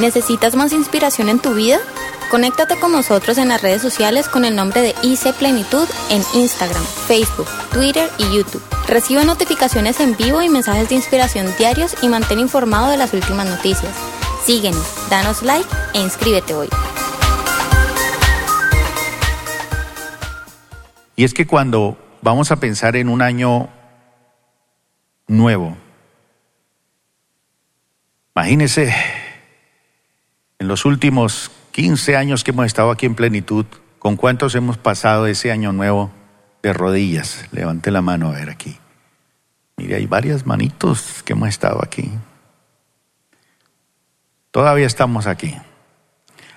¿Necesitas más inspiración en tu vida? Conéctate con nosotros en las redes sociales con el nombre de IC Plenitud en Instagram, Facebook, Twitter y YouTube. Recibe notificaciones en vivo y mensajes de inspiración diarios y mantén informado de las últimas noticias. Síguenos, danos like e inscríbete hoy. Y es que cuando vamos a pensar en un año nuevo, imagínese en los últimos 15 años que hemos estado aquí en plenitud, ¿con cuántos hemos pasado ese año nuevo de rodillas? Levante la mano a ver aquí. Mire, hay varias manitos que hemos estado aquí. Todavía estamos aquí.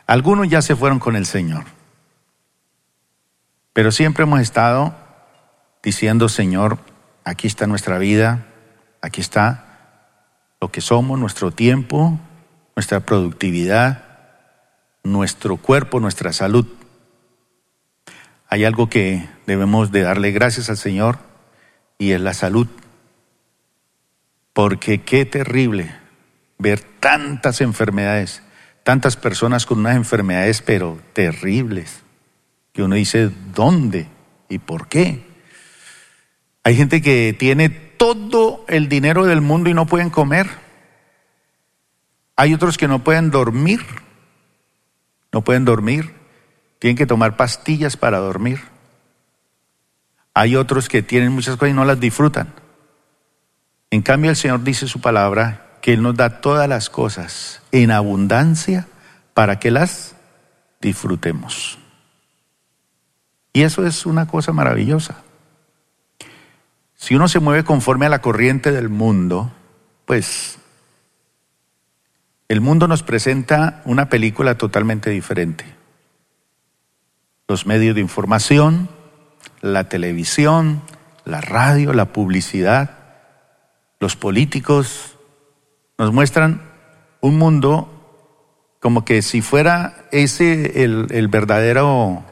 Algunos ya se fueron con el Señor. Pero siempre hemos estado diciendo, Señor, aquí está nuestra vida, aquí está lo que somos, nuestro tiempo, nuestra productividad, nuestro cuerpo, nuestra salud. Hay algo que debemos de darle gracias al Señor y es la salud. Porque qué terrible ver tantas enfermedades, tantas personas con unas enfermedades pero terribles, que uno dice, ¿dónde y por qué? Hay gente que tiene todo el dinero del mundo y no pueden comer. Hay otros que no pueden dormir no pueden dormir, tienen que tomar pastillas para dormir. Hay otros que tienen muchas cosas y no las disfrutan. En cambio, el Señor dice su palabra que Él nos da todas las cosas en abundancia para que las disfrutemos. Y eso es una cosa maravillosa. Si uno se mueve conforme a la corriente del mundo, pues el mundo nos presenta una película totalmente diferente. Los medios de información, la televisión, la radio, la publicidad, los políticos, nos muestran un mundo como que si fuera ese el, el verdadero,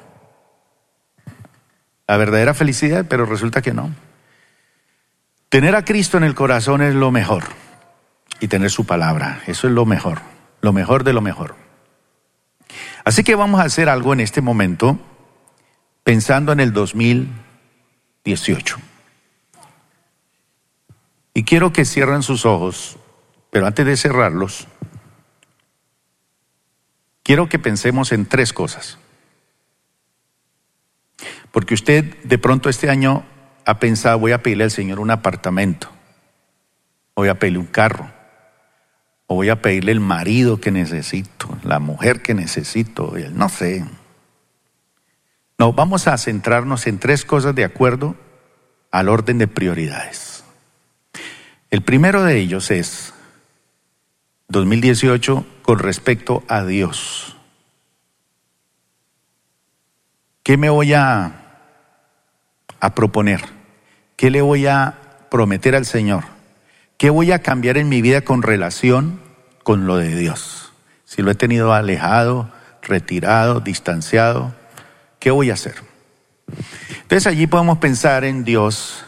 la verdadera felicidad, pero resulta que no. Tener a Cristo en el corazón es lo mejor y tener su palabra. Eso es lo mejor, lo mejor de lo mejor. Así que vamos a hacer algo en este momento pensando en el 2018. Y quiero que cierren sus ojos, pero antes de cerrarlos, quiero que pensemos en tres cosas. Porque usted de pronto este año ha pensado, voy a pedirle al Señor un apartamento, voy a pedirle un carro, o voy a pedirle el marido que necesito, la mujer que necesito, no sé. No, vamos a centrarnos en tres cosas de acuerdo al orden de prioridades. El primero de ellos es 2018 con respecto a Dios. ¿Qué me voy a, a proponer? ¿Qué le voy a prometer al Señor? ¿Qué voy a cambiar en mi vida con relación con lo de Dios? Si lo he tenido alejado, retirado, distanciado, ¿qué voy a hacer? Entonces allí podemos pensar en Dios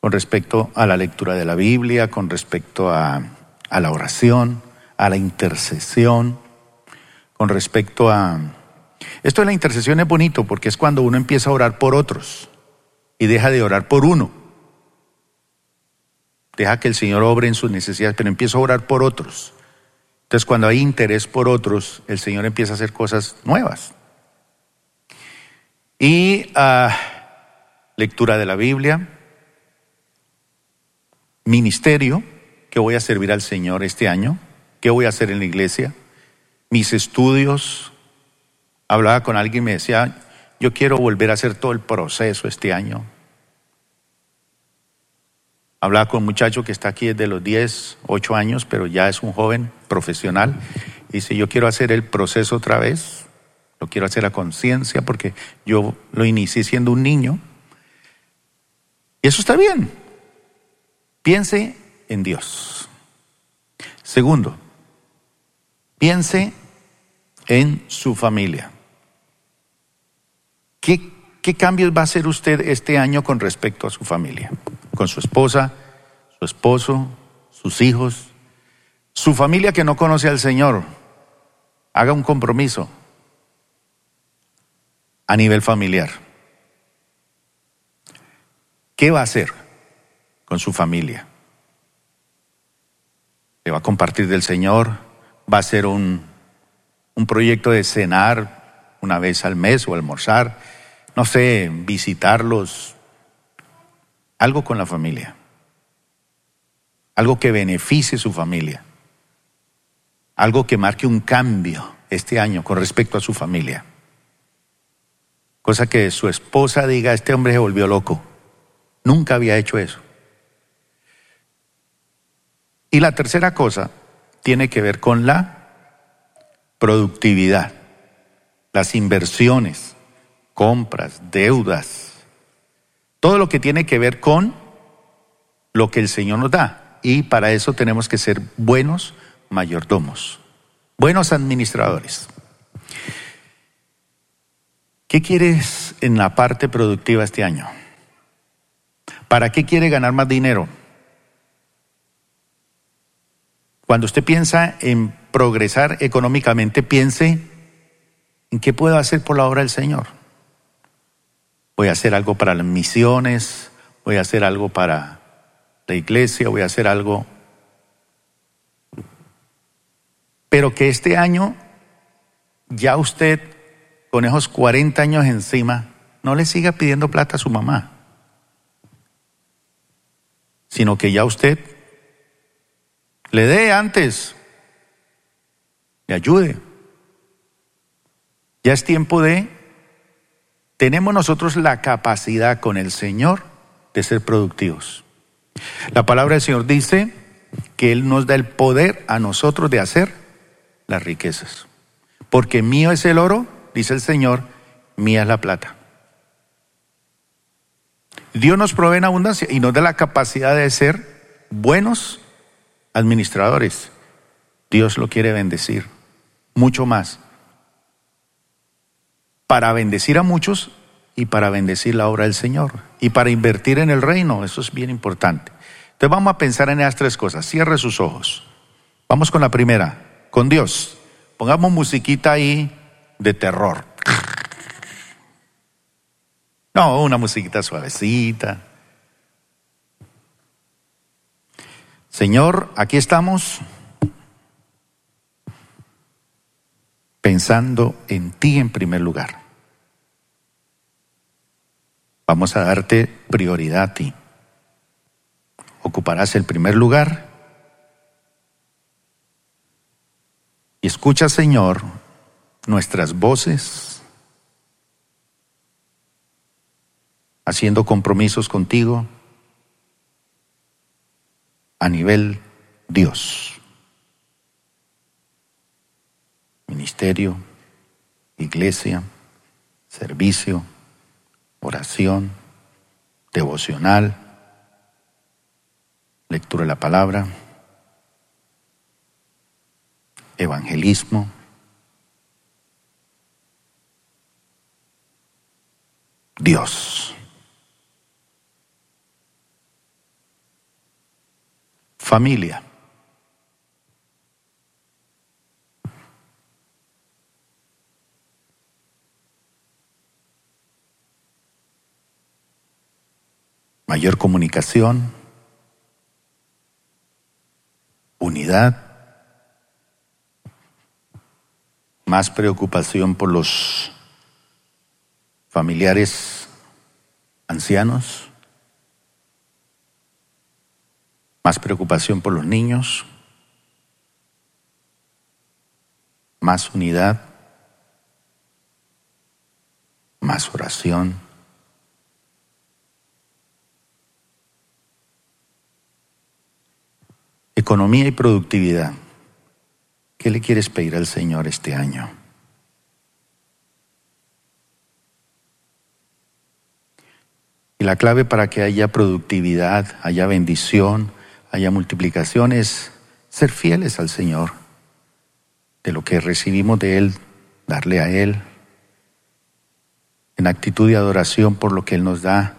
con respecto a la lectura de la Biblia, con respecto a, la oración, a la intercesión, con respecto a... Esto de la intercesión es bonito porque es cuando uno empieza a orar por otros y deja de orar por uno. Deja que el Señor obre en sus necesidades, pero empieza a orar por otros. Entonces, cuando hay interés por otros, el Señor empieza a hacer cosas nuevas. Y ah, lectura de la Biblia, ministerio, que voy a servir al Señor este año, qué voy a hacer en la iglesia, mis estudios. Hablaba con alguien y me decía, yo quiero volver a hacer todo el proceso este año, Hablaba con un muchacho que está aquí desde los 10, 8 años, pero ya es un joven profesional. dice, yo quiero hacer el proceso otra vez, lo quiero hacer a conciencia porque yo lo inicié siendo un niño. Y eso está bien. Piense en Dios. Segundo, piense en su familia. ¿Qué, ¿Qué cambios va a hacer usted este año con respecto a su familia? Con su esposa, su esposo, sus hijos, su familia que no conoce al Señor. haga un compromiso a nivel familiar. ¿Qué va a hacer con su familia? ¿Le va a compartir del Señor? ¿Va a hacer un, un proyecto de cenar una vez al mes o almorzar? No sé, visitarlos. Algo con la familia. Algo que beneficie su familia. Algo que marque un cambio este año con respecto a su familia. Cosa que su esposa diga, este hombre se volvió loco. Nunca había hecho eso. Y la tercera cosa tiene que ver con la productividad, las inversiones, compras, deudas, todo lo que tiene que ver con lo que el Señor nos da. Y para eso tenemos que ser buenos mayordomos, buenos administradores. ¿Qué quieres en la parte productiva este año? ¿Para qué quiere ganar más dinero? Cuando usted piensa en progresar económicamente, piense en qué puedo hacer por la obra del Señor. Voy a hacer algo para las misiones, voy a hacer algo para la iglesia, voy a hacer algo. Pero que este año ya usted con esos 40 años encima, no le siga pidiendo plata a su mamá, sino que ya usted le dé antes, le ayude. Ya es tiempo de, tenemos nosotros la capacidad con el Señor de ser productivos. La palabra del Señor dice que Él nos da el poder a nosotros de hacer las riquezas. Porque mío es el oro dice el Señor, mía es la plata. Dios nos provee en abundancia y nos da la capacidad de ser buenos administradores. Dios lo quiere bendecir, mucho más. Para bendecir a muchos y para bendecir la obra del Señor. Y para invertir en el reino, eso es bien importante. Entonces vamos a pensar en esas tres cosas. Cierre sus ojos. Vamos con la primera, con Dios. Pongamos musiquita ahí de terror. No, una musiquita suavecita. Señor, aquí estamos pensando en ti en primer lugar. Vamos a darte prioridad a ti. Ocuparás el primer lugar. Y escucha, Señor, nuestras voces, haciendo compromisos contigo a nivel Dios. Ministerio, iglesia, servicio, oración, devocional, lectura de la palabra, evangelismo, Dios. Familia. Mayor comunicación, unidad, más preocupación por los familiares ancianos, más preocupación por los niños, más unidad, más oración. Economía y productividad. ¿Qué le quieres pedir al Señor este año? Y la clave para que haya productividad, haya bendición, haya multiplicación es ser fieles al Señor. De lo que recibimos de Él, darle a Él en actitud de adoración por lo que Él nos da.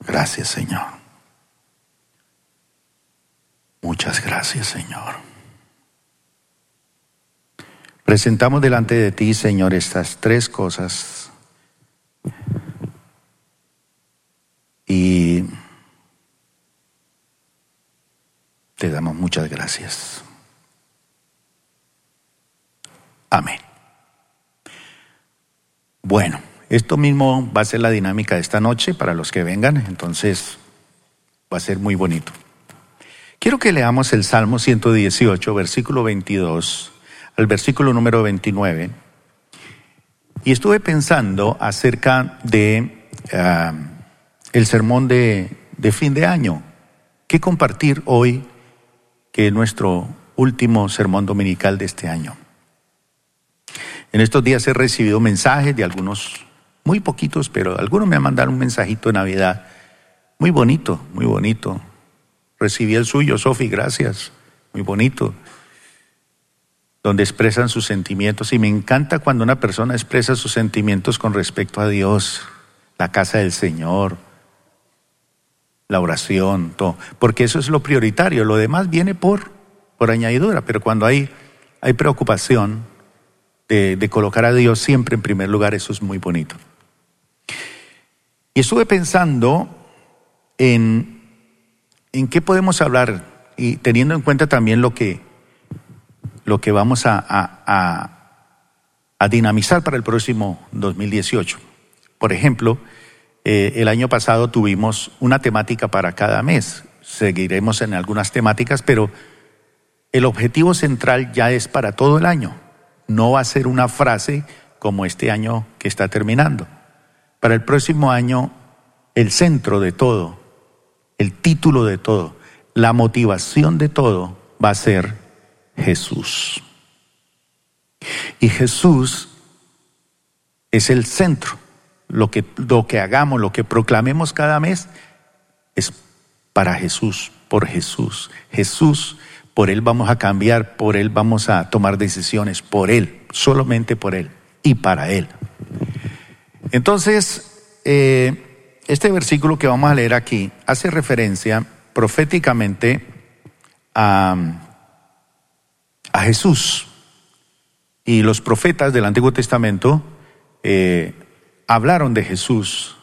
Gracias Señor. Muchas gracias Señor. Presentamos delante de ti, Señor, estas tres cosas. Y te damos muchas gracias. Amén. Bueno, esto mismo va a ser la dinámica de esta noche para los que vengan, entonces va a ser muy bonito. Quiero que leamos el Salmo 118, versículo 22 al versículo número 29. Y estuve pensando acerca de ah, el sermón de, de fin de año. ¿Qué compartir hoy que es nuestro último sermón dominical de este año? En estos días he recibido mensajes de algunos, muy poquitos, pero algunos me han mandado un mensajito de Navidad. Muy bonito, muy bonito. Recibí el suyo, Sofi, gracias. Muy bonito donde expresan sus sentimientos. Y me encanta cuando una persona expresa sus sentimientos con respecto a Dios, la casa del Señor, la oración, todo. Porque eso es lo prioritario. Lo demás viene por, por añadidura. Pero cuando hay, hay preocupación de, de colocar a Dios siempre en primer lugar, eso es muy bonito. Y estuve pensando en, en qué podemos hablar y teniendo en cuenta también lo que lo que vamos a, dinamizar para el próximo 2018. Por ejemplo, eh, el año pasado tuvimos una temática para cada mes. Seguiremos en algunas temáticas, pero el objetivo central ya es para todo el año. No va a ser una frase como este año que está terminando. Para el próximo año, el centro de todo, el título de todo, la motivación de todo va a ser Jesús. Y Jesús es el centro. Lo que, lo que hagamos, lo que proclamemos cada mes es para Jesús, por Jesús. Jesús, por Él vamos a cambiar, por Él vamos a tomar decisiones, por Él, solamente por Él y para Él. Entonces, eh, este versículo que vamos a leer aquí hace referencia proféticamente a a Jesús. Y los profetas del Antiguo Testamento eh, hablaron de Jesús.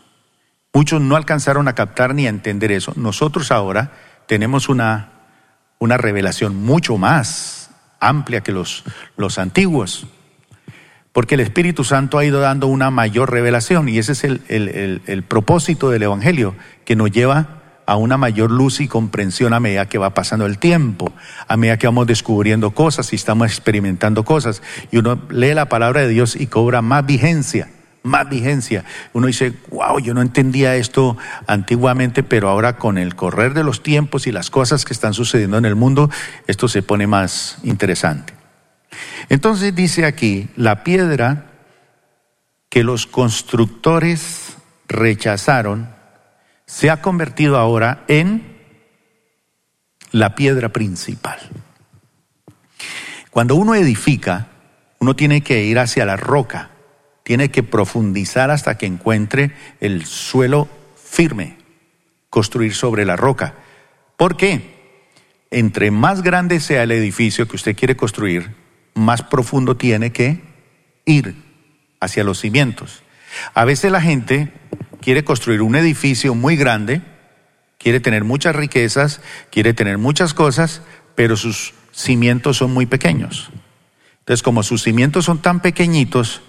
Muchos no alcanzaron a captar ni a entender eso. Nosotros ahora tenemos una, una revelación mucho más amplia que los, los antiguos, porque el Espíritu Santo ha ido dando una mayor revelación y ese es el, el, el propósito del Evangelio, que nos lleva a una mayor luz y comprensión a medida que va pasando el tiempo, a medida que vamos descubriendo cosas y estamos experimentando cosas. Y uno lee la palabra de Dios y cobra más vigencia, más vigencia. Uno dice, wow, yo no entendía esto antiguamente, pero ahora con el correr de los tiempos y las cosas que están sucediendo en el mundo, esto se pone más interesante. Entonces dice aquí, la piedra que los constructores rechazaron, se ha convertido ahora en la piedra principal. Cuando uno edifica, uno tiene que ir hacia la roca, tiene que profundizar hasta que encuentre el suelo firme, construir sobre la roca. ¿Por qué? Entre más grande sea el edificio que usted quiere construir, más profundo tiene que ir hacia los cimientos. A veces la gente quiere construir un edificio muy grande, quiere tener muchas riquezas, quiere tener muchas cosas, pero sus cimientos son muy pequeños. Entonces, como sus cimientos son tan pequeñitos,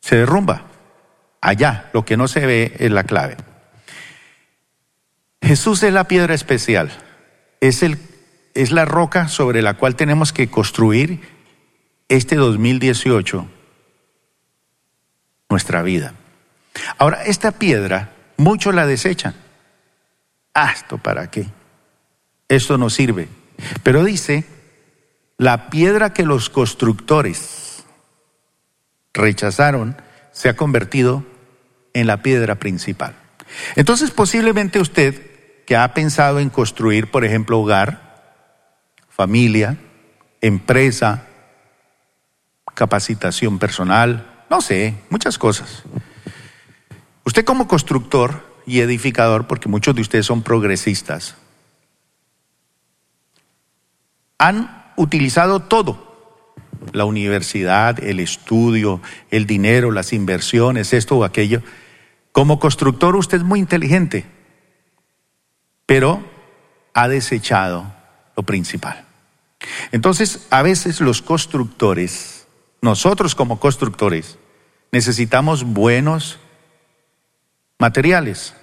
se derrumba. Allá, lo que no se ve es la clave. Jesús es la piedra especial, es, el, es la roca sobre la cual tenemos que construir este 2018 nuestra vida. Ahora, esta piedra, muchos la desechan. Ah, ¿esto para qué? Esto no sirve. Pero dice, la piedra que los constructores rechazaron se ha convertido en la piedra principal. Entonces, posiblemente usted que ha pensado en construir, por ejemplo, hogar, familia, empresa, capacitación personal, no sé, muchas cosas. Usted como constructor y edificador, porque muchos de ustedes son progresistas, han utilizado todo. la universidad, el estudio, el dinero, las inversiones, esto o aquello. Como constructor usted es muy inteligente, pero ha desechado lo principal. Entonces, a veces los constructores, nosotros como constructores, necesitamos buenos materiales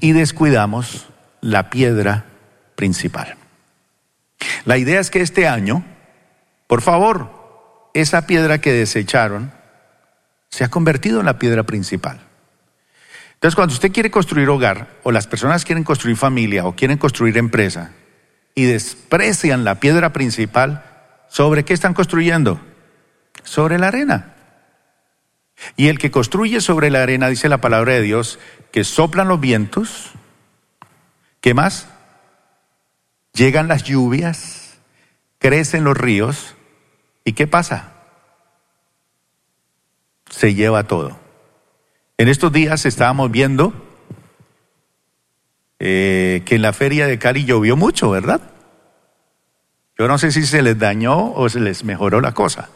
y descuidamos la piedra principal. La idea es que este año, por favor, esa piedra que desecharon se ha convertido en la piedra principal. Entonces, cuando usted quiere construir hogar, o las personas quieren construir familia, o quieren construir empresa, y desprecian la piedra principal, ¿sobre qué están construyendo? Sobre la arena. Y el que construye sobre la arena, dice la palabra de Dios, que soplan los vientos, ¿qué más? Llegan las lluvias, crecen los ríos, ¿y qué pasa? Se lleva todo. En estos días estábamos viendo eh, que en la feria de Cali llovió mucho, ¿verdad? Yo no sé si se les dañó o se les mejoró la cosa.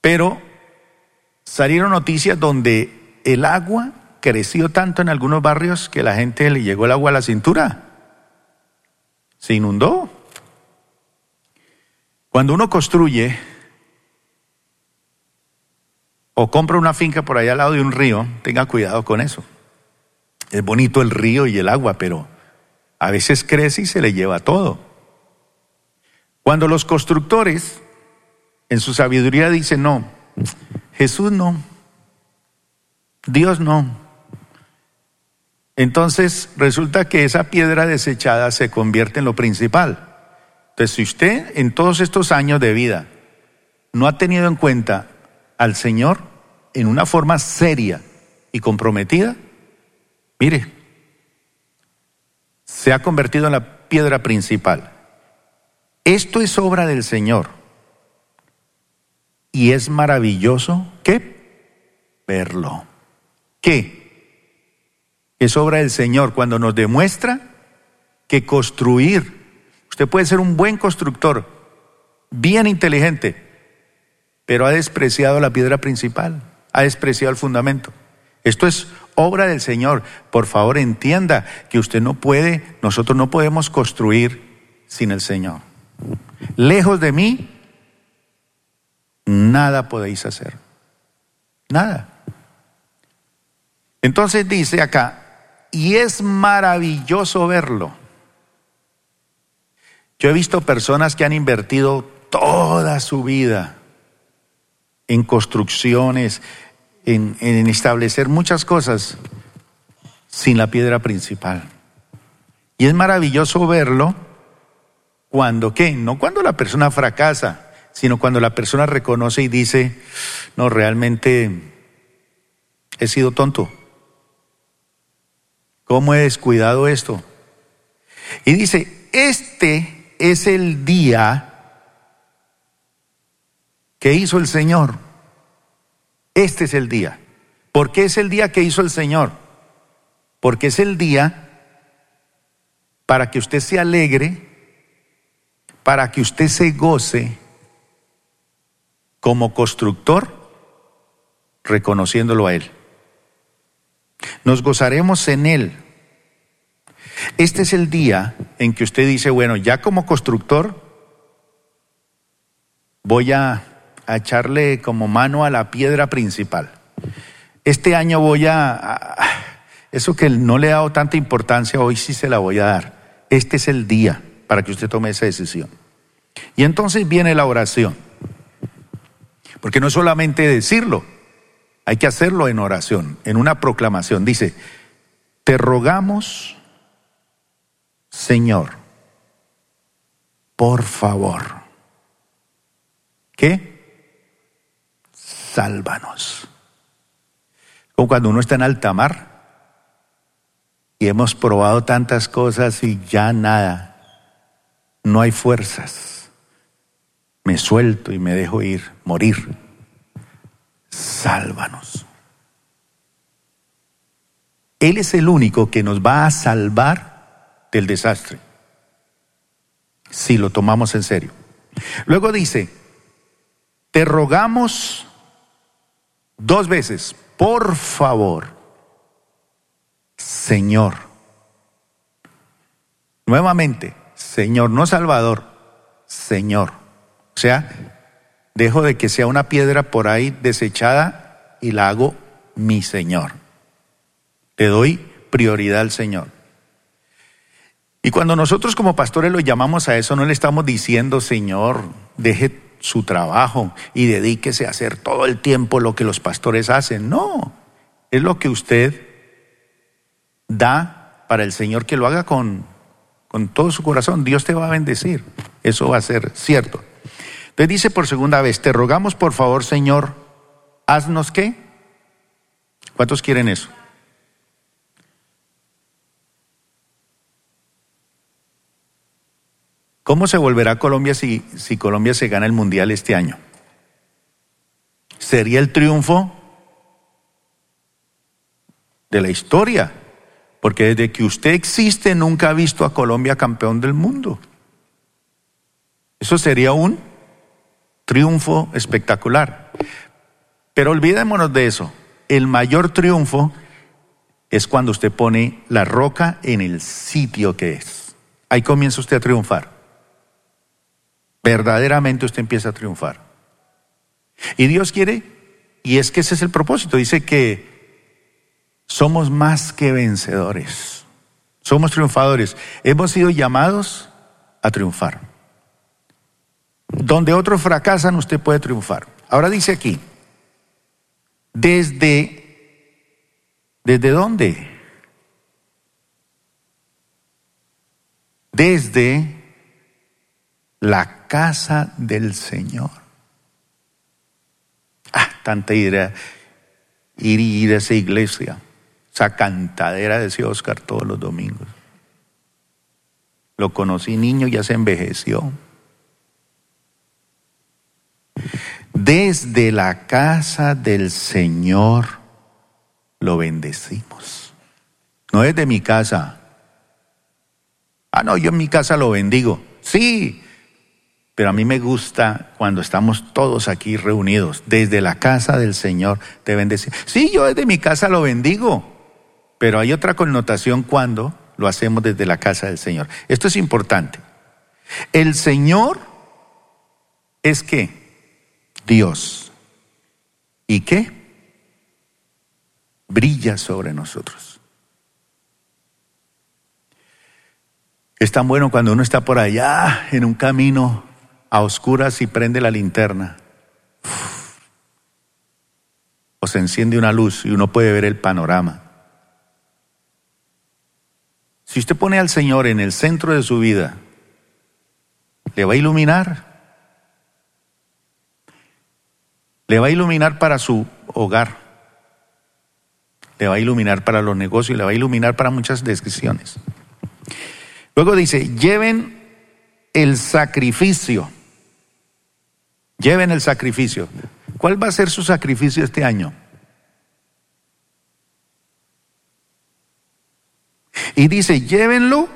Pero salieron noticias donde el agua creció tanto en algunos barrios que la gente le llegó el agua a la cintura. Se inundó. Cuando uno construye o compra una finca por allá al lado de un río, tenga cuidado con eso. Es bonito el río y el agua, pero a veces crece y se le lleva todo. Cuando los constructores en su sabiduría dicen, no, Jesús no, Dios no. Entonces resulta que esa piedra desechada se convierte en lo principal. Entonces, si usted en todos estos años de vida no ha tenido en cuenta al Señor en una forma seria y comprometida, mire, se ha convertido en la piedra principal. Esto es obra del Señor. Y es maravilloso que verlo. ¿Qué? Es obra del Señor cuando nos demuestra que construir, usted puede ser un buen constructor, bien inteligente, pero ha despreciado la piedra principal, ha despreciado el fundamento. Esto es obra del Señor. Por favor, entienda que usted no puede, nosotros no podemos construir sin el Señor. Lejos de mí, nada podéis hacer. Nada. Entonces dice acá, y es maravilloso verlo. Yo he visto personas que han invertido toda su vida en construcciones, en, establecer muchas cosas sin la piedra principal. Y es maravilloso verlo cuando, ¿qué? No cuando la persona fracasa, sino cuando la persona reconoce y dice, no, realmente he sido tonto. ¿Cómo he descuidado esto? Y dice, este es el día que hizo el Señor. Este es el día. ¿Por qué es el día que hizo el Señor? Porque es el día para que usted se alegre, para que usted se goce como constructor, reconociéndolo a Él. Nos gozaremos en Él. Este es el día en que usted dice, bueno, ya como constructor voy a, a echarle como mano a la piedra principal. Este año voy a, eso que no le he dado tanta importancia, hoy sí se la voy a dar. Este es el día para que usted tome esa decisión. Y entonces viene la oración. Porque no es solamente decirlo, hay que hacerlo en oración, en una proclamación. Dice, te rogamos, Señor, por favor, ¿qué? Sálvanos. Como cuando uno está en alta mar y hemos probado tantas cosas y ya nada, no hay fuerzas. Me suelto y me dejo ir, morir sálvanos. Él es el único que nos va a salvar del desastre, si lo tomamos en serio. Luego dice, te rogamos dos veces, por favor, Señor. Nuevamente, Señor, no Salvador, Señor. O sea, dejo de que sea una piedra por ahí desechada y la hago mi Señor. Le doy prioridad al Señor. Y cuando nosotros como pastores lo llamamos a eso, no le estamos diciendo, Señor, deje su trabajo y dedíquese a hacer todo el tiempo lo que los pastores hacen. No, es lo que usted da para el Señor que lo haga con, con todo su corazón. Dios te va a bendecir. Eso va a ser cierto. Entonces dice por segunda vez, te rogamos por favor, Señor, haznos qué. ¿Cuántos quieren eso? ¿Cómo se volverá Colombia si, si Colombia se gana el Mundial este año? Sería el triunfo de la historia, porque desde que usted existe nunca ha visto a Colombia campeón del mundo. Eso sería un triunfo espectacular. Pero olvidémonos de eso. El mayor triunfo es cuando usted pone la roca en el sitio que es. Ahí comienza usted a triunfar verdaderamente usted empieza a triunfar. Y Dios quiere, y es que ese es el propósito, dice que somos más que vencedores, somos triunfadores, hemos sido llamados a triunfar. Donde otros fracasan, usted puede triunfar. Ahora dice aquí, desde, ¿desde dónde? Desde la casa del Señor. Ah, tanta idea, ir, ir a esa iglesia, esa cantadera, decía Oscar todos los domingos. Lo conocí niño, ya se envejeció. Desde la casa del Señor lo bendecimos. No es de mi casa. Ah, no, yo en mi casa lo bendigo. Sí, pero a mí me gusta cuando estamos todos aquí reunidos, desde la casa del Señor, te bendecimos. Sí, yo desde mi casa lo bendigo, pero hay otra connotación cuando lo hacemos desde la casa del Señor. Esto es importante. El Señor es que Dios. ¿Y qué? Brilla sobre nosotros. Es tan bueno cuando uno está por allá en un camino a oscuras y prende la linterna. O se enciende una luz y uno puede ver el panorama. Si usted pone al Señor en el centro de su vida, le va a iluminar. Le va a iluminar para su hogar. Le va a iluminar para los negocios, le va a iluminar para muchas decisiones. Luego dice, lleven el sacrificio. Lleven el sacrificio. ¿Cuál va a ser su sacrificio este año? Y dice, llévenlo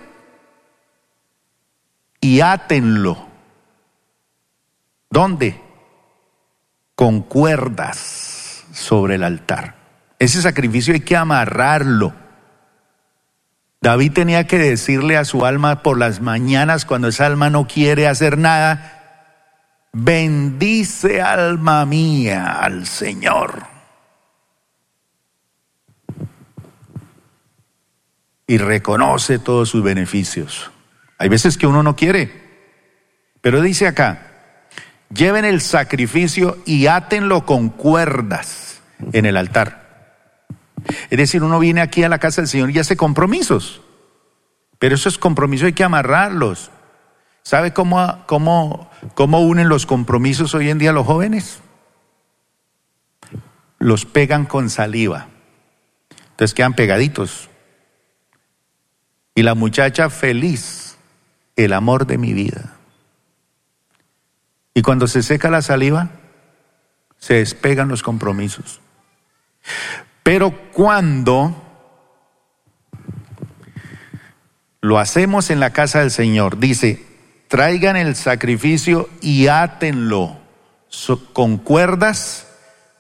y átenlo. ¿Dónde? Con cuerdas sobre el altar. Ese sacrificio hay que amarrarlo. David tenía que decirle a su alma por las mañanas cuando esa alma no quiere hacer nada, Bendice alma mía al Señor. Y reconoce todos sus beneficios. Hay veces que uno no quiere, pero dice acá, lleven el sacrificio y átenlo con cuerdas en el altar. Es decir, uno viene aquí a la casa del Señor y hace compromisos, pero esos compromisos hay que amarrarlos. ¿Sabe cómo, cómo, cómo unen los compromisos hoy en día los jóvenes? Los pegan con saliva. Entonces quedan pegaditos. Y la muchacha feliz, el amor de mi vida. Y cuando se seca la saliva, se despegan los compromisos. Pero cuando lo hacemos en la casa del Señor, dice, traigan el sacrificio y átenlo con cuerdas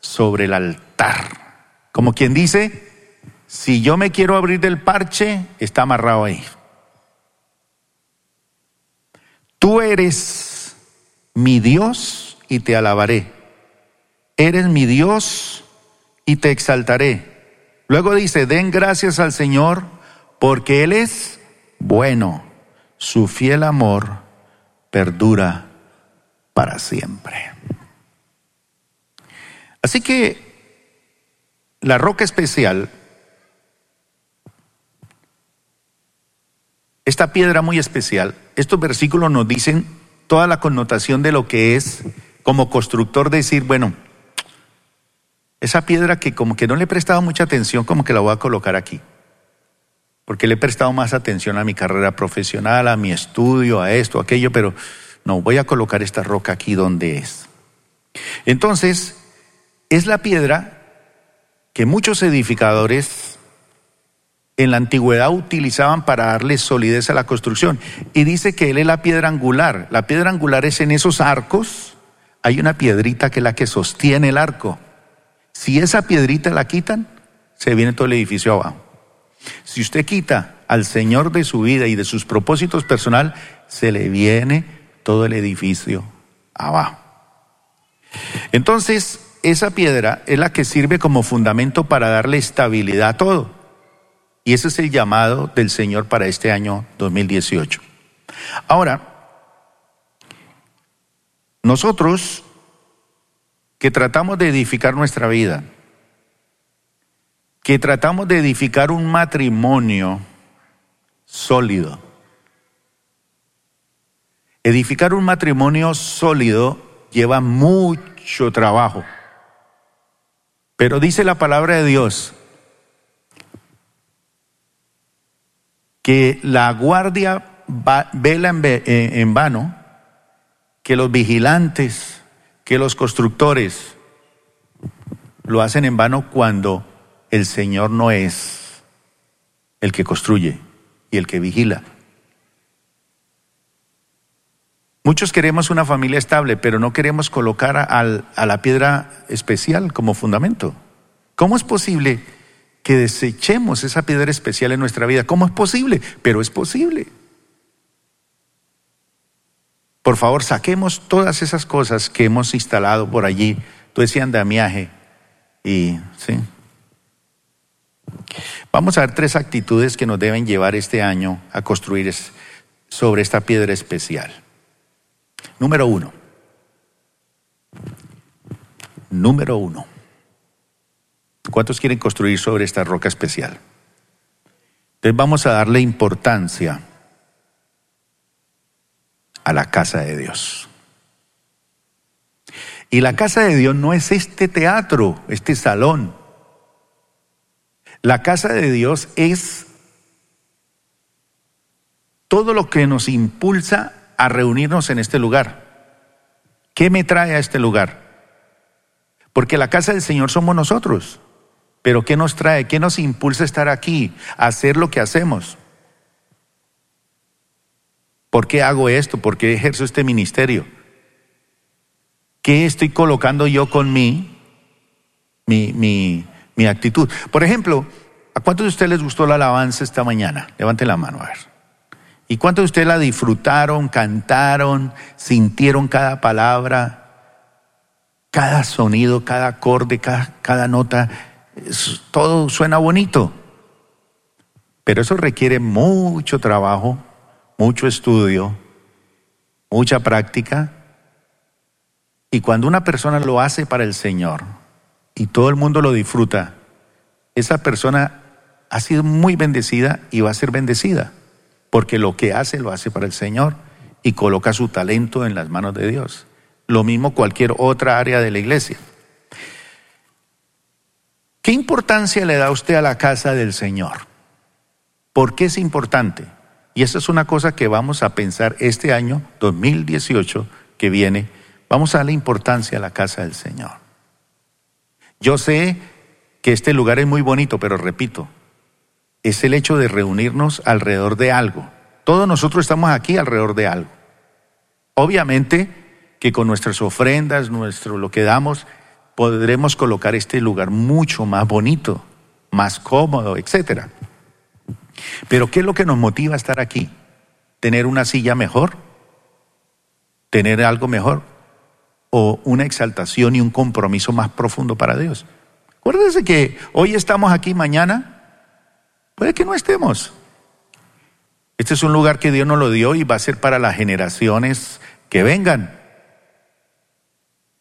sobre el altar. Como quien dice, si yo me quiero abrir del parche, está amarrado ahí. Tú eres mi Dios y te alabaré. Eres mi Dios y te exaltaré. Luego dice, den gracias al Señor porque Él es bueno. Su fiel amor perdura para siempre. Así que la roca especial, esta piedra muy especial, estos versículos nos dicen toda la connotación de lo que es como constructor decir, bueno, esa piedra que como que no le he prestado mucha atención, como que la voy a colocar aquí. Porque le he prestado más atención a mi carrera profesional, a mi estudio, a esto, a aquello, pero no, voy a colocar esta roca aquí donde es. Entonces, es la piedra que muchos edificadores en la antigüedad utilizaban para darle solidez a la construcción. Y dice que él es la piedra angular. La piedra angular es en esos arcos, hay una piedrita que es la que sostiene el arco. Si esa piedrita la quitan, se viene todo el edificio abajo. Si usted quita al Señor de su vida y de sus propósitos personal, se le viene todo el edificio abajo. Entonces, esa piedra es la que sirve como fundamento para darle estabilidad a todo. Y ese es el llamado del Señor para este año 2018. Ahora, nosotros que tratamos de edificar nuestra vida, que tratamos de edificar un matrimonio sólido, edificar un matrimonio sólido lleva mucho trabajo. Pero dice la palabra de Dios que la guardia vela en, vano, que los vigilantes, que los constructores lo hacen en vano cuando el Señor no es el que construye y el que vigila. Muchos queremos una familia estable, pero no queremos colocar a la piedra especial como fundamento. ¿Cómo es posible que desechemos esa piedra especial en nuestra vida? ¿Cómo es posible? Pero es posible. Por favor, saquemos todas esas cosas que hemos instalado por allí, todo ese andamiaje. Y, ¿sí? Vamos a ver tres actitudes que nos deben llevar este año a construir sobre esta piedra especial. Número uno. Número uno. ¿Cuántos quieren construir sobre esta roca especial? Entonces vamos a darle importancia a la casa de Dios. Y la casa de Dios no es este teatro, este salón. La casa de Dios es todo lo que nos impulsa a reunirnos en este lugar. ¿Qué me trae a este lugar? Porque la casa del Señor somos nosotros. Pero ¿qué nos trae? ¿Qué nos impulsa a estar aquí, a hacer lo que hacemos? ¿Por qué hago esto? ¿Por qué ejerzo este ministerio? ¿Qué estoy colocando yo con mi, mi, mi, mi actitud? Por ejemplo, ¿a cuántos de ustedes les gustó la alabanza esta mañana? Levante la mano, a ver. ¿Y cuántos de ustedes la disfrutaron, cantaron, sintieron cada palabra, cada sonido, cada acorde, cada, nota? todo suena bonito. Pero eso requiere mucho trabajo, mucho estudio, mucha práctica. Y cuando una persona lo hace para el Señor y todo el mundo lo disfruta, esa persona ha sido muy bendecida y va a ser bendecida porque lo que hace lo hace para el Señor y coloca su talento en las manos de Dios. Lo mismo cualquier otra área de la iglesia. ¿Qué importancia le da usted a la casa del Señor? ¿Por qué es importante? Y esa es una cosa que vamos a pensar este año 2018 que viene. Vamos a darle importancia a la casa del Señor. Yo sé que este lugar es muy bonito, pero repito, es el hecho de reunirnos alrededor de algo. Todos nosotros estamos aquí alrededor de algo. Obviamente, que con nuestras ofrendas, nuestro lo que damos, podremos colocar este lugar mucho más bonito, más cómodo, etcétera. Pero ¿qué es lo que nos motiva a estar aquí? ¿Tener una silla mejor? ¿Tener algo mejor? ¿O una exaltación y un compromiso más profundo para Dios? Acuérdense que hoy estamos aquí, mañana puede que no estemos. Este es un lugar que Dios nos lo dio y va a ser para las generaciones que vengan.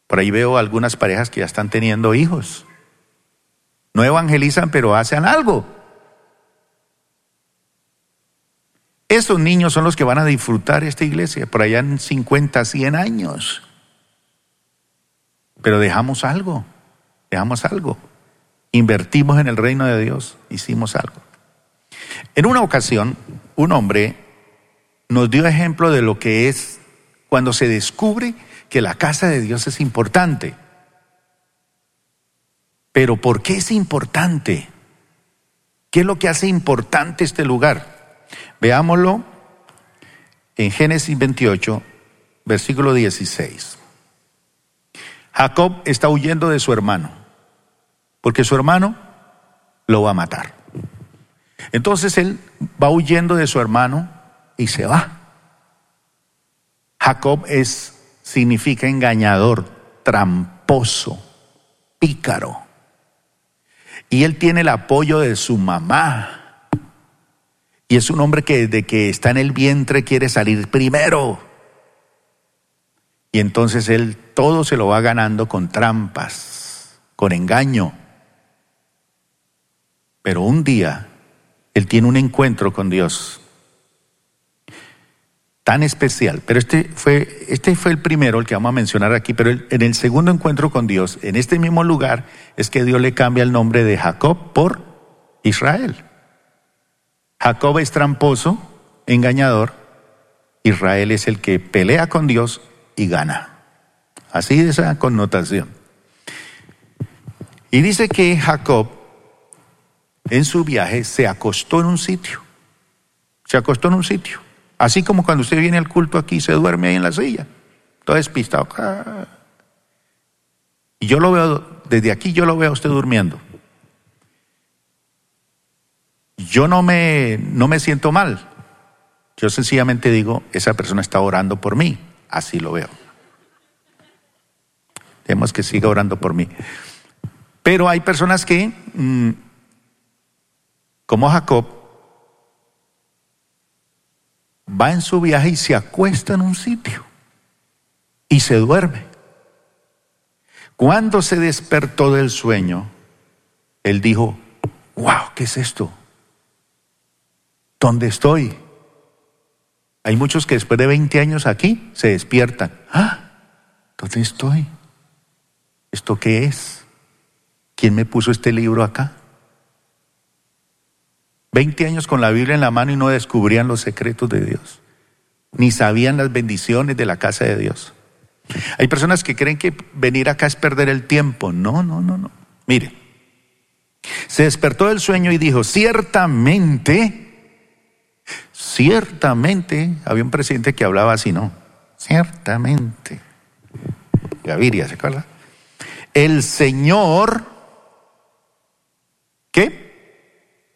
Por ahí veo algunas parejas que ya están teniendo hijos. No evangelizan, pero hacen algo. Esos niños son los que van a disfrutar esta iglesia por allá en 50, 100 años. Pero dejamos algo, dejamos algo. Invertimos en el reino de Dios, hicimos algo. En una ocasión, un hombre nos dio ejemplo de lo que es cuando se descubre que la casa de Dios es importante. Pero ¿por qué es importante? ¿Qué es lo que hace importante este lugar? Veámoslo en Génesis 28, versículo 16. Jacob está huyendo de su hermano, porque su hermano lo va a matar. Entonces él va huyendo de su hermano y se va. Jacob es significa engañador, tramposo, pícaro. Y él tiene el apoyo de su mamá, y es un hombre que desde que está en el vientre quiere salir primero. Y entonces él todo se lo va ganando con trampas, con engaño. Pero un día él tiene un encuentro con Dios tan especial. Pero este fue, este fue el primero, el que vamos a mencionar aquí. Pero en el segundo encuentro con Dios, en este mismo lugar, es que Dios le cambia el nombre de Jacob por Israel. Jacob es tramposo, engañador, Israel es el que pelea con Dios y gana. Así esa connotación. Y dice que Jacob en su viaje se acostó en un sitio. Se acostó en un sitio. Así como cuando usted viene al culto aquí se duerme ahí en la silla. Todo despistado. Y yo lo veo, desde aquí yo lo veo a usted durmiendo yo no me, no me siento mal. Yo sencillamente digo, esa persona está orando por mí. Así lo veo. Tenemos que siga orando por mí. Pero hay personas que, mm, como Jacob, va en su viaje y se acuesta en un sitio y se duerme. Cuando se despertó del sueño, él dijo, wow, ¿qué es esto? ¿Dónde estoy? Hay muchos que después de 20 años aquí se despiertan. ¿Ah? ¿Dónde estoy? ¿Esto qué es? ¿Quién me puso este libro acá? 20 años con la Biblia en la mano y no descubrían los secretos de Dios, ni sabían las bendiciones de la casa de Dios. Hay personas que creen que venir acá es perder el tiempo. No, no, no, no. Mire, se despertó del sueño y dijo, ciertamente Ciertamente, había un presidente que hablaba así, ¿no? Ciertamente. Gaviria, ¿se acuerda? El Señor, ¿qué?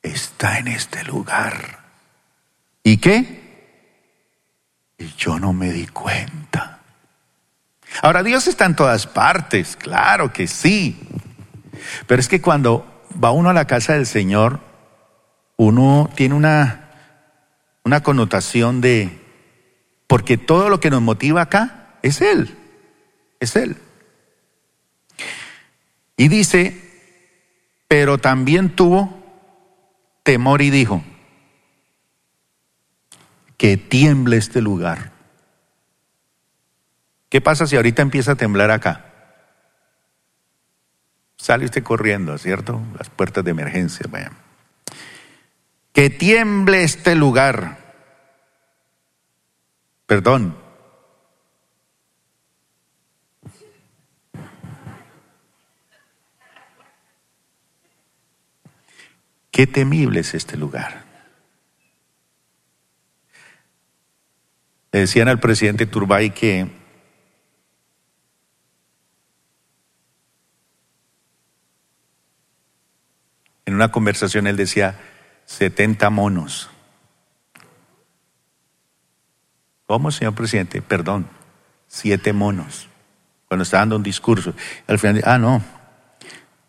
Está en este lugar. ¿Y qué? Y yo no me di cuenta. Ahora, Dios está en todas partes, claro que sí. Pero es que cuando va uno a la casa del Señor, uno tiene una una connotación de, porque todo lo que nos motiva acá es Él, es Él. Y dice, pero también tuvo temor y dijo, que tiemble este lugar. ¿Qué pasa si ahorita empieza a temblar acá? Sale usted corriendo, ¿cierto? Las puertas de emergencia, vayan que tiemble este lugar. Perdón. Qué temible es este lugar. Le decían al presidente Turbay que en una conversación él decía, 70 monos. ¿Cómo, señor presidente? Perdón, siete monos. Cuando está dando un discurso. Al final, ah, no,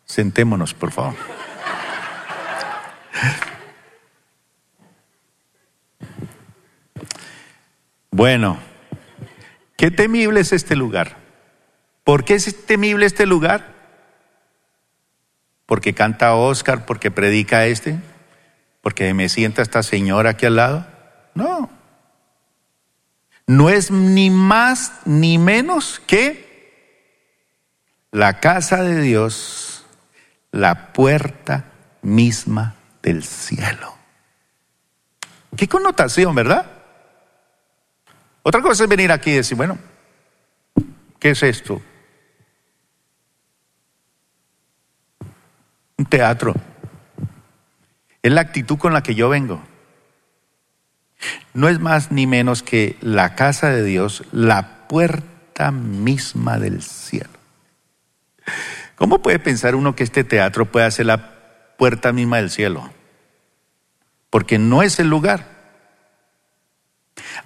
sentémonos, por favor. Bueno, qué temible es este lugar. ¿Por qué es temible este lugar? Porque canta Oscar, porque predica este, porque me sienta esta señora aquí al lado. No. No es ni más ni menos que la casa de Dios, la puerta misma del cielo. Qué connotación, ¿verdad? Otra cosa es venir aquí y decir, bueno, ¿qué es esto? Un teatro. Es la actitud con la que yo vengo. No es más ni menos que la casa de Dios, la puerta misma del cielo. ¿Cómo puede pensar uno que este teatro puede ser la puerta misma del cielo? Porque no es el lugar.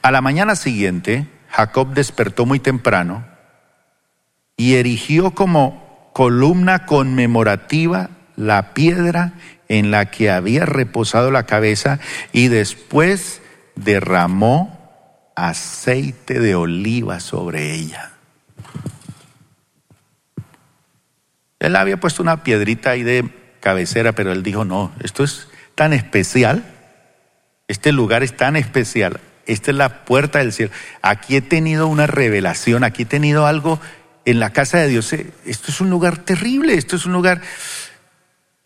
A la mañana siguiente, Jacob despertó muy temprano y erigió como columna conmemorativa la piedra en la que había reposado la cabeza y después derramó aceite de oliva sobre ella. Él había puesto una piedrita ahí de cabecera, pero él dijo, no, esto es tan especial, este lugar es tan especial, esta es la puerta del cielo. Aquí he tenido una revelación, aquí he tenido algo en la casa de Dios. Esto es un lugar terrible, esto es un lugar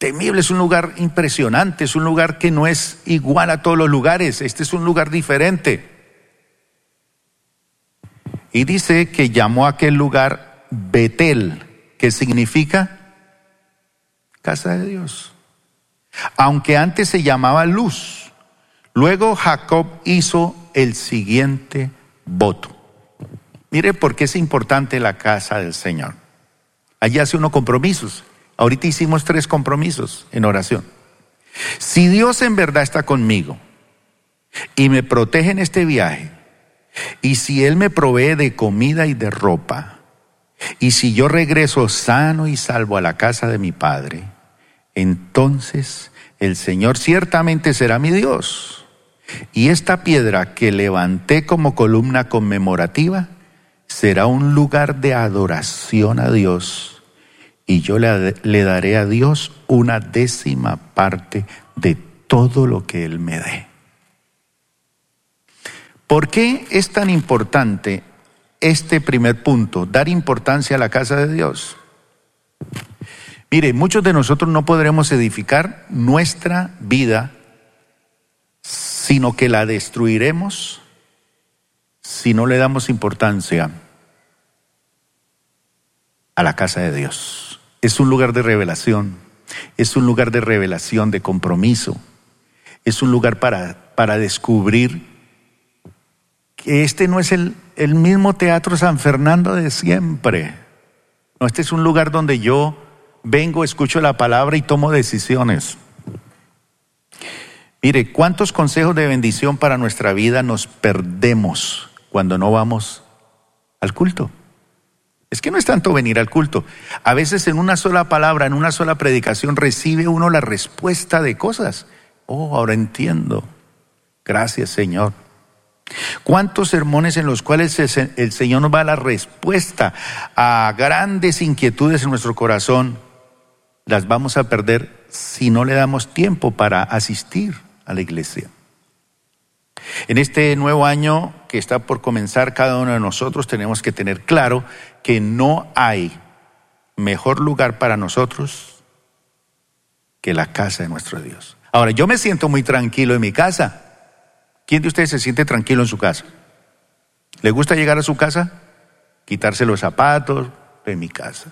temible, es un lugar impresionante, es un lugar que no es igual a todos los lugares, este es un lugar diferente. Y dice que llamó a aquel lugar Betel, que significa casa de Dios. Aunque antes se llamaba luz, luego Jacob hizo el siguiente voto. Mire por qué es importante la casa del Señor. Allí hace uno compromisos. Ahorita hicimos tres compromisos en oración. Si Dios en verdad está conmigo y me protege en este viaje, y si Él me provee de comida y de ropa, y si yo regreso sano y salvo a la casa de mi Padre, entonces el Señor ciertamente será mi Dios. Y esta piedra que levanté como columna conmemorativa será un lugar de adoración a Dios y yo le, daré a Dios una décima parte de todo lo que Él me dé. ¿Por qué es tan importante este primer punto, dar importancia a la casa de Dios? Mire, muchos de nosotros no podremos edificar nuestra vida, sino que la destruiremos si no le damos importancia a la casa de Dios. Es un lugar de revelación, es un lugar de revelación, de compromiso, es un lugar para, para descubrir que este no es el, el mismo Teatro San Fernando de siempre. No, este es un lugar donde yo vengo, escucho la palabra y tomo decisiones. Mire, ¿cuántos consejos de bendición para nuestra vida nos perdemos cuando no vamos al culto? Es que no es tanto venir al culto. A veces en una sola palabra, en una sola predicación, recibe uno la respuesta de cosas. Oh, ahora entiendo. Gracias, Señor. ¿Cuántos sermones en los cuales el Señor nos va a la respuesta a grandes inquietudes en nuestro corazón las vamos a perder si no le damos tiempo para asistir a la iglesia? En este nuevo año que está por comenzar, cada uno de nosotros tenemos que tener claro que no hay mejor lugar para nosotros que la casa de nuestro Dios. Ahora, yo me siento muy tranquilo en mi casa. ¿Quién de ustedes se siente tranquilo en su casa? ¿Le gusta llegar a su casa? Quitarse los zapatos en mi casa.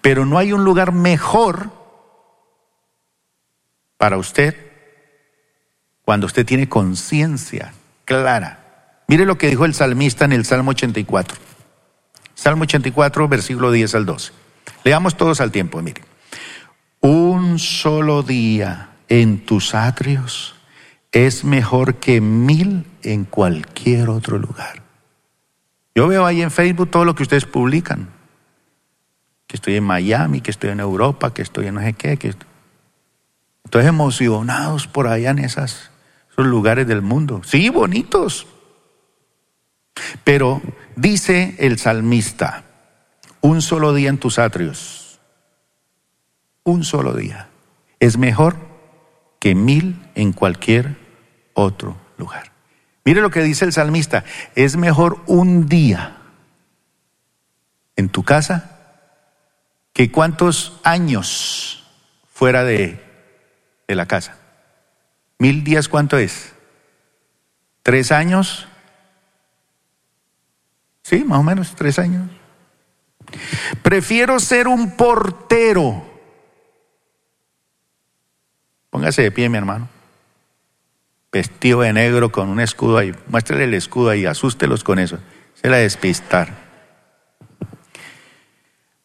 Pero no hay un lugar mejor para usted cuando usted tiene conciencia clara. Mire lo que dijo el salmista en el Salmo 84. Salmo 84, versículo 10 al 12. Leamos todos al tiempo, mire. Un solo día en tus atrios es mejor que mil en cualquier otro lugar. Yo veo ahí en Facebook todo lo que ustedes publican. Que estoy en Miami, que estoy en Europa, que estoy en no sé qué. Que estoy emocionados por allá en esos lugares del mundo. Sí, bonitos. Pero dice el salmista, un solo día en tus atrios, un solo día, es mejor que mil en cualquier otro lugar. Mire lo que dice el salmista, es mejor un día en tu casa que cuántos años fuera de, de la casa. Mil días, ¿cuánto es? ¿Tres años? Sí, más o menos, tres años. Prefiero ser un portero. Póngase de pie, mi hermano vestido de negro con un escudo ahí. Muéstrele el escudo ahí, asústelos con eso. Se la despistar.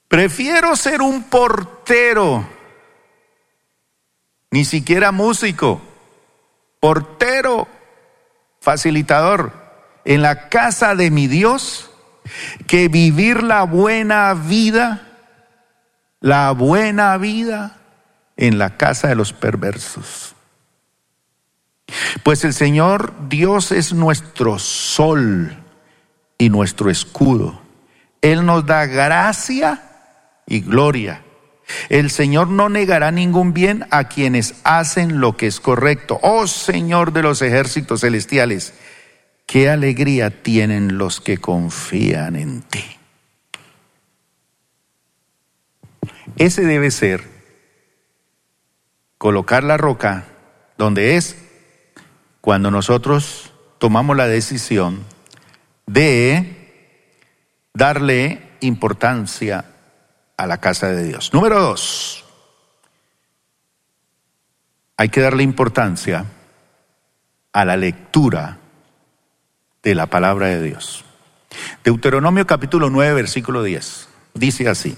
Prefiero ser un portero, ni siquiera músico, portero, facilitador, en la casa de mi Dios, que vivir la buena vida, la buena vida en la casa de los perversos. Pues el Señor Dios es nuestro sol y nuestro escudo. Él nos da gracia y gloria. El Señor no negará ningún bien a quienes hacen lo que es correcto. Oh Señor de los ejércitos celestiales, qué alegría tienen los que confían en ti. Ese debe ser colocar la roca donde es cuando nosotros tomamos la decisión de darle importancia a la casa de Dios. Número dos, hay que darle importancia a la lectura de la palabra de Dios. Deuteronomio capítulo 9, versículo 10. Dice así.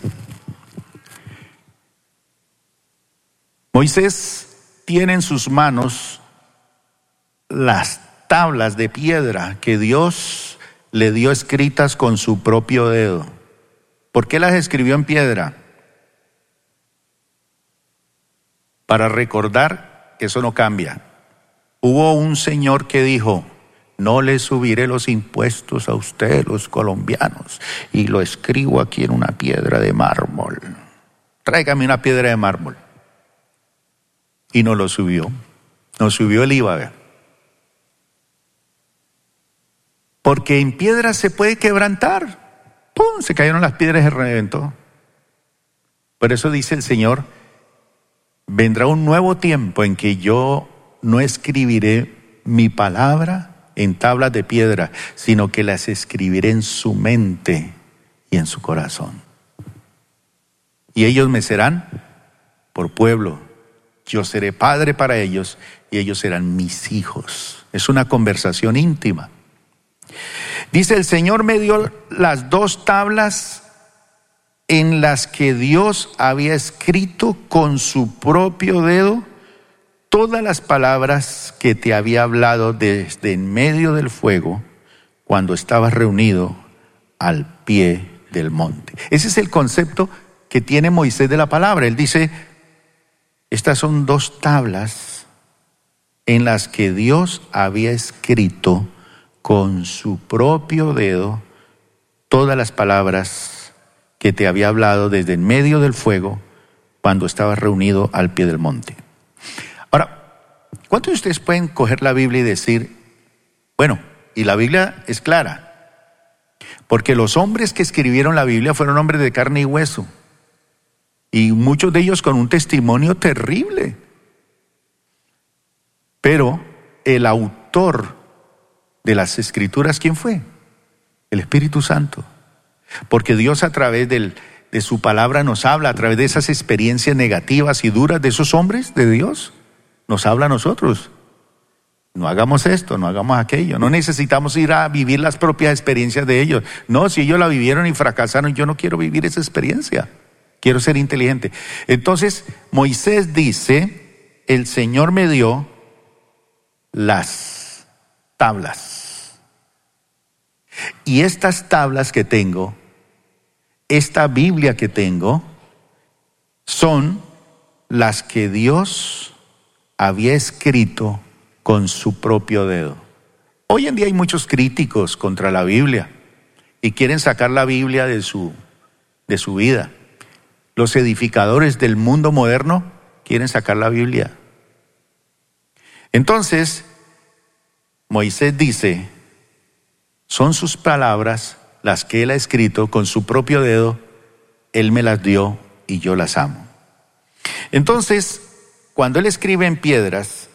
Moisés tiene en sus manos las tablas de piedra que Dios le dio escritas con su propio dedo. ¿Por qué las escribió en piedra? Para recordar que eso no cambia. Hubo un señor que dijo, no le subiré los impuestos a ustedes, los colombianos, y lo escribo aquí en una piedra de mármol. Tráigame una piedra de mármol. Y no lo subió. No subió el IVA. Porque en piedra se puede quebrantar. ¡Pum! Se cayeron las piedras y reventó. Por eso dice el Señor, vendrá un nuevo tiempo en que yo no escribiré mi palabra en tablas de piedra, sino que las escribiré en su mente y en su corazón. Y ellos me serán por pueblo. Yo seré padre para ellos y ellos serán mis hijos. Es una conversación íntima. Dice, el Señor me dio las dos tablas en las que Dios había escrito con su propio dedo todas las palabras que te había hablado desde en medio del fuego cuando estabas reunido al pie del monte. Ese es el concepto que tiene Moisés de la palabra. Él dice, estas son dos tablas en las que Dios había escrito con su propio dedo todas las palabras que te había hablado desde en medio del fuego cuando estabas reunido al pie del monte. Ahora, ¿cuántos de ustedes pueden coger la Biblia y decir, bueno, y la Biblia es clara, porque los hombres que escribieron la Biblia fueron hombres de carne y hueso, y muchos de ellos con un testimonio terrible, pero el autor de las escrituras, ¿quién fue? El Espíritu Santo. Porque Dios a través del, de su palabra nos habla, a través de esas experiencias negativas y duras de esos hombres de Dios, nos habla a nosotros. No hagamos esto, no hagamos aquello. No necesitamos ir a vivir las propias experiencias de ellos. No, si ellos la vivieron y fracasaron, yo no quiero vivir esa experiencia. quiero ser inteligente. Entonces, Moisés dice, el Señor me dio las tablas. Y estas tablas que tengo, esta Biblia que tengo, son las que Dios había escrito con su propio dedo. Hoy en día hay muchos críticos contra la Biblia y quieren sacar la Biblia de su, de su vida. Los edificadores del mundo moderno quieren sacar la Biblia. Entonces, Moisés dice, son sus palabras las que él ha escrito con su propio dedo, él me las dio y yo las amo. Entonces, cuando él escribe en piedras,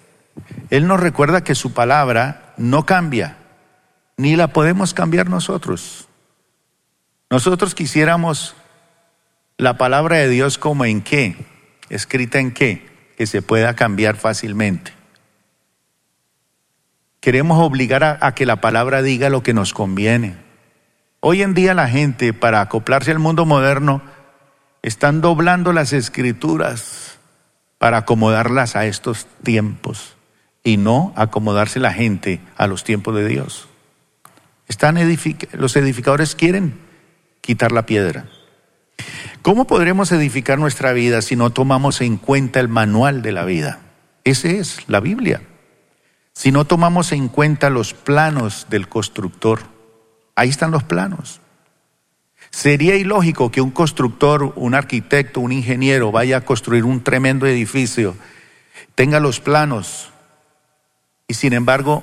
él nos recuerda que su palabra no cambia, ni la podemos cambiar nosotros. Nosotros quisiéramos la palabra de Dios como en qué, escrita en qué, que se pueda cambiar fácilmente. Queremos obligar a, que la palabra diga lo que nos conviene. Hoy en día la gente, para acoplarse al mundo moderno, están doblando las escrituras para acomodarlas a estos tiempos y no acomodarse la gente a los tiempos de Dios. Están los edificadores quieren quitar la piedra. ¿Cómo podremos edificar nuestra vida si no tomamos en cuenta el manual de la vida? Ese es la Biblia. Si no tomamos en cuenta los planos del constructor, ahí están los planos. Sería ilógico que un constructor, un arquitecto, un ingeniero vaya a construir un tremendo edificio, tenga los planos y sin embargo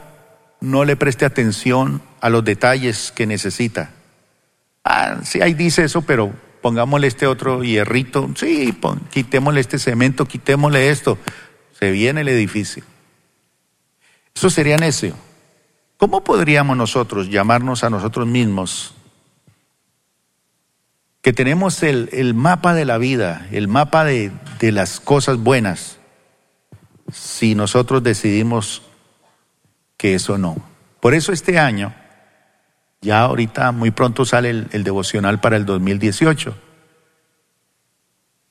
no le preste atención a los detalles que necesita. Ah, sí, ahí dice eso, pero pongámosle este otro hierrito, sí, quitémosle este cemento, quitémosle esto. Se viene el edificio. Eso sería necio. ¿Cómo podríamos nosotros llamarnos a nosotros mismos que tenemos el, el mapa de la vida, el mapa de, de las cosas buenas, si nosotros decidimos que eso no? Por eso este año ya ahorita muy pronto sale el, devocional para el 2018.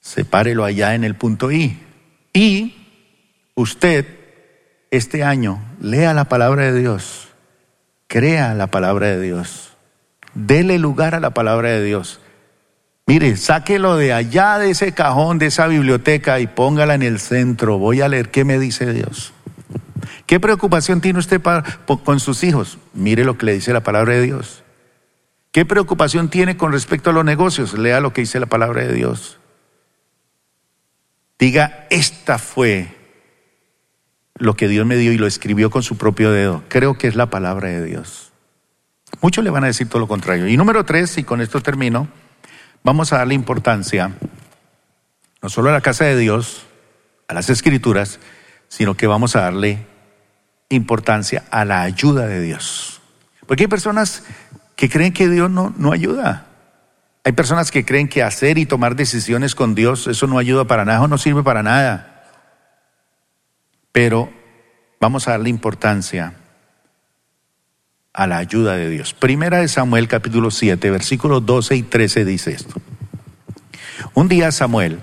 Sepárelo allá en el punto I. Y usted este año lea la palabra de Dios, crea la palabra de Dios, dele lugar a la palabra de Dios. Mire, sáquelo de allá de ese cajón, de esa biblioteca y póngala en el centro. Voy a leer qué me dice Dios. ¿Qué preocupación tiene usted con sus hijos? Mire lo que le dice la palabra de Dios. ¿Qué preocupación tiene con respecto a los negocios? Lea lo que dice la palabra de Dios. Diga, esta fue lo que Dios me dio y lo escribió con su propio dedo. Creo que es la palabra de Dios. Muchos le van a decir todo lo contrario. Y número tres, y con esto termino, vamos a darle importancia no solo a la casa de Dios, a las escrituras, sino que vamos a darle importancia a la ayuda de Dios. Porque hay personas que creen que Dios no, no ayuda. Hay personas que creen que hacer y tomar decisiones con Dios, eso no ayuda para nada, eso no sirve para nada. Pero vamos a darle importancia a la ayuda de Dios. Primera de Samuel capítulo 7, versículos 12 y 13 dice esto. Un día Samuel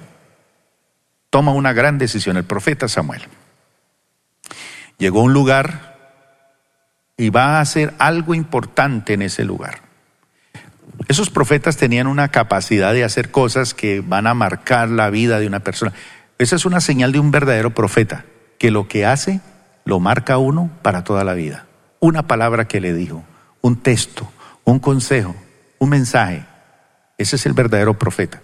toma una gran decisión, el profeta Samuel. Llegó a un lugar y va a hacer algo importante en ese lugar. Esos profetas tenían una capacidad de hacer cosas que van a marcar la vida de una persona. Esa es una señal de un verdadero profeta, que lo que hace lo marca uno para toda la vida. Una palabra que le dijo, un texto, un consejo, un mensaje. Ese es el verdadero profeta.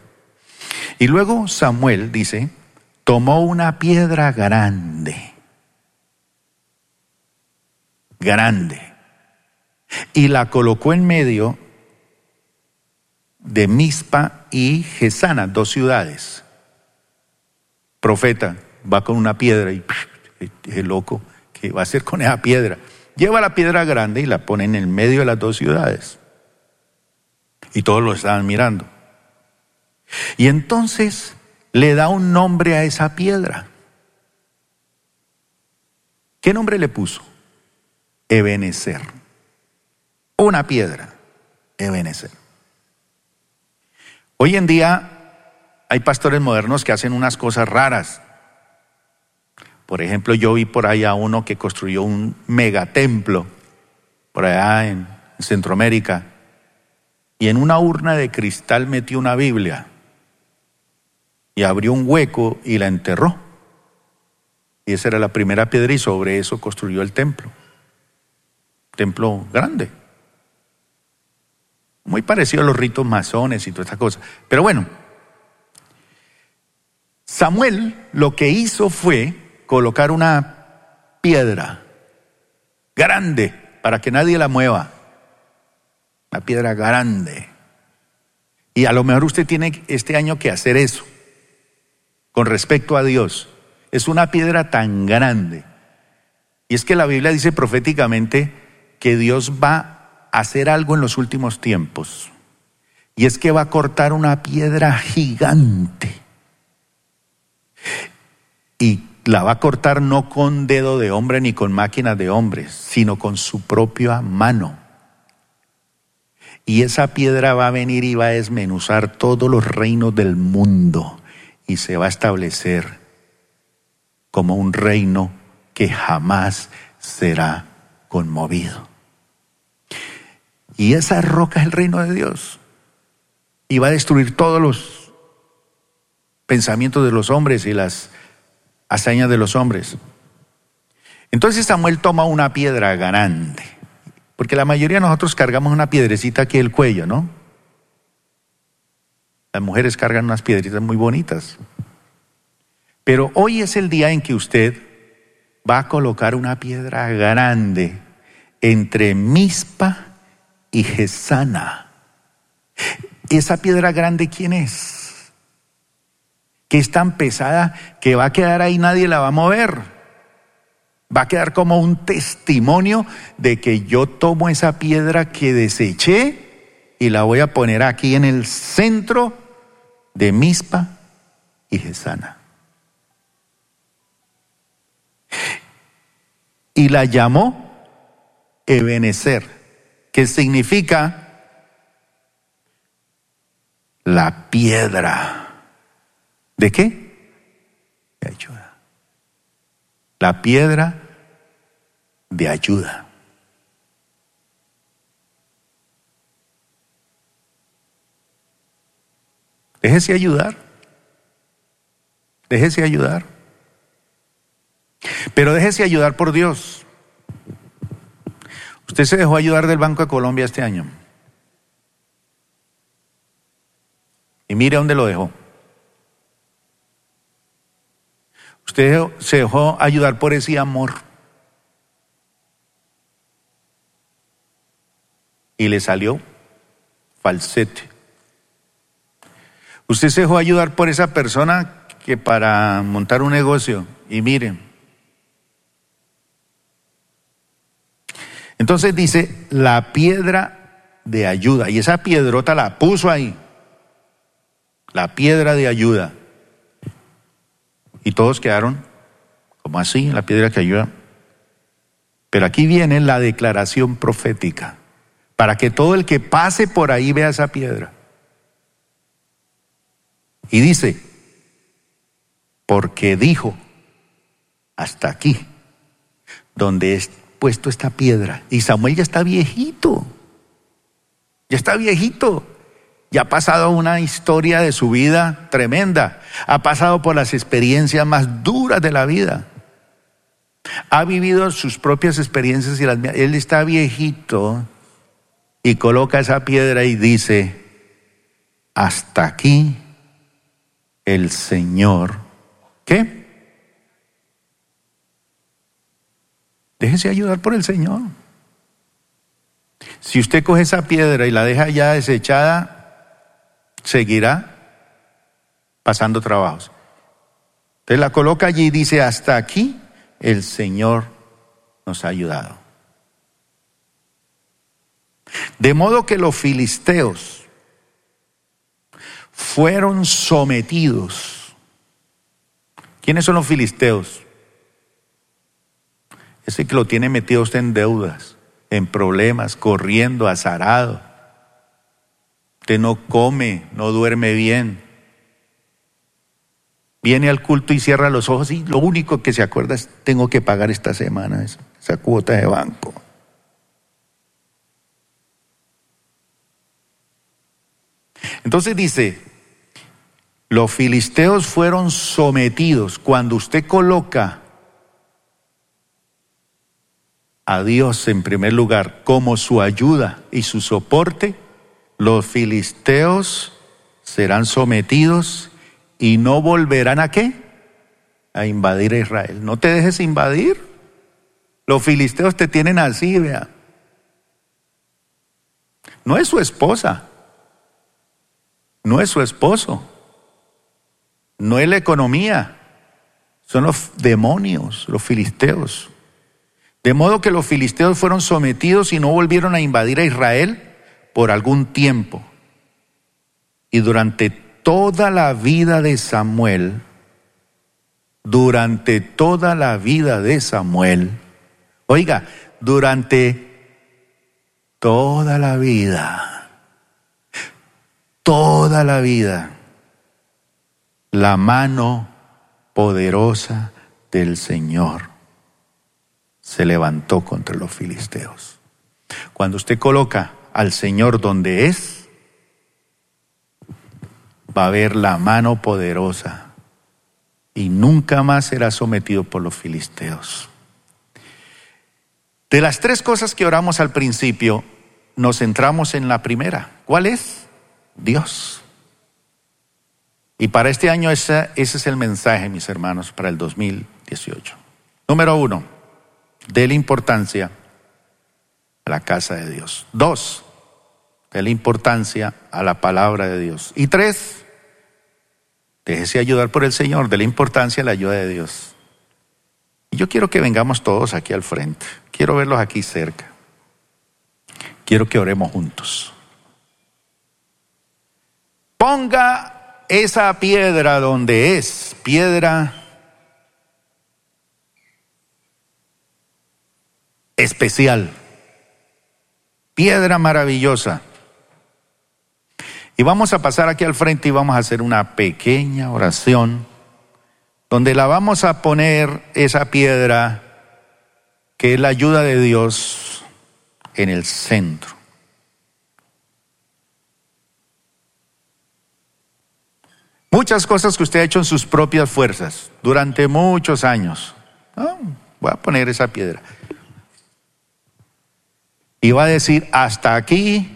Y luego Samuel dice, tomó una piedra grande grande y la colocó en medio de Mispa y Gesana, dos ciudades. Profeta va con una piedra y es loco, ¿qué va a hacer con esa piedra? Lleva la piedra grande y la pone en el medio de las dos ciudades. Y todos lo estaban mirando. Y entonces le da un nombre a esa piedra. ¿Qué nombre le puso? Ebenecer. Una piedra, Ebenecer. Hoy en día hay pastores modernos que hacen unas cosas raras. Por ejemplo, yo vi por ahí a uno que construyó un megatemplo por allá en Centroamérica y en una urna de cristal metió una Biblia y abrió un hueco y la enterró. Y esa era la primera piedra y sobre eso construyó el templo. Templo grande. Muy parecido a los ritos masones y todas estas cosas. Pero bueno, Samuel lo que hizo fue colocar una piedra grande para que nadie la mueva. Una piedra grande. Y a lo mejor usted tiene este año que hacer eso con respecto a Dios. Es una piedra tan grande. Y es que la Biblia dice proféticamente que Dios va a hacer algo en los últimos tiempos. Y es que va a cortar una piedra gigante. Y la va a cortar no con dedo de hombre ni con máquina de hombres, sino con su propia mano. Y esa piedra va a venir y va a desmenuzar todos los reinos del mundo y se va a establecer como un reino que jamás será conmovido. Y esa roca es el reino de Dios. Y va a destruir todos los pensamientos de los hombres y las hazañas de los hombres. Entonces Samuel toma una piedra grande, porque la mayoría de nosotros cargamos una piedrecita aquí el cuello, ¿no? Las mujeres cargan unas piedritas muy bonitas. Pero hoy es el día en que usted va a colocar una piedra grande entre Mispa y Gesana. ¿Esa piedra grande quién es? Que es tan pesada que va a quedar ahí, nadie la va a mover. Va a quedar como un testimonio de que yo tomo esa piedra que deseché y la voy a poner aquí en el centro de Mispa y Gesana. Y la llamó Ebenezer, que significa la piedra. ¿De qué? De ayuda. La piedra de ayuda. Déjese ayudar. Déjese ayudar. Pero déjese ayudar por Dios. Usted se dejó ayudar del Banco de Colombia este año. Y mire dónde lo dejó. Usted se dejó ayudar por ese amor. Y le salió falsete. Usted se dejó ayudar por esa persona que para montar un negocio, y miren. Entonces dice, la piedra de ayuda, y esa piedrota la puso ahí, la piedra de ayuda. Y todos quedaron como así, la piedra que ayuda. Pero aquí viene la declaración profética, para que todo el que pase por ahí vea esa piedra. Y dice, porque dijo, hasta aquí, donde he puesto esta piedra. Y Samuel ya está viejito, ya está viejito, ya ha pasado una historia de su vida tremenda, ha pasado por las experiencias más duras de la vida, ha vivido sus propias experiencias y las Él está viejito y coloca esa piedra y dice, hasta aquí el Señor, ¿qué? Déjese ayudar por el Señor. Si usted coge esa piedra y la deja ya desechada, seguirá pasando trabajos. Entonces la coloca allí y dice, hasta aquí el Señor nos ha ayudado. De modo que los filisteos fueron sometidos. ¿Quiénes son los filisteos? Ese que lo tiene metido usted en deudas, en problemas, corriendo, azarado. Usted no come, no duerme bien. viene al culto y cierra los ojos y lo único que se acuerda es, tengo que pagar esta semana esa cuota de banco. Entonces dice, los filisteos fueron sometidos. Cuando usted coloca a Dios en primer lugar como su ayuda y su soporte, los filisteos serán sometidos y no volverán a qué? A invadir a Israel. No te dejes invadir. Los filisteos te tienen así, vea. No es su esposa, no es su esposo, no es la economía, son los demonios, los filisteos. De modo que los filisteos fueron sometidos y no volvieron a invadir a Israel por algún tiempo. Y durante toda la vida de Samuel, durante toda la vida de Samuel, oiga, durante toda la vida, toda la vida, la mano poderosa del Señor se levantó contra los filisteos. Cuando usted coloca al Señor donde es, va a ver la mano poderosa y nunca más será sometido por los filisteos. De las tres cosas que oramos al principio, nos centramos en la primera. ¿Cuál es? Dios. Y para este año ese, es el mensaje, mis hermanos, para el 2018. Número uno, la importancia a la casa de Dios. Dos, la importancia a la palabra de Dios. Y tres, déjese ayudar por el Señor, de la importancia a la ayuda de Dios. Y yo quiero que vengamos todos aquí al frente. Quiero verlos aquí cerca. Quiero que oremos juntos. Ponga esa piedra donde es, piedra especial, piedra maravillosa. Y vamos a pasar aquí al frente y vamos a hacer una pequeña oración donde la vamos a poner esa piedra que es la ayuda de Dios en el centro. Muchas cosas que usted ha hecho en sus propias fuerzas durante muchos años. voy a poner esa piedra. Y va a decir, hasta aquí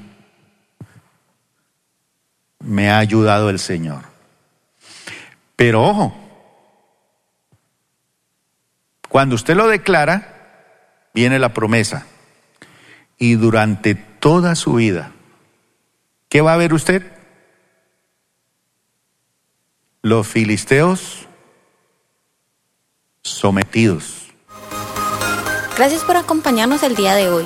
me ha ayudado el Señor. Pero ojo, cuando usted lo declara, viene la promesa. Y durante toda su vida, ¿qué va a ver usted? Los filisteos sometidos. Gracias por acompañarnos el día de hoy.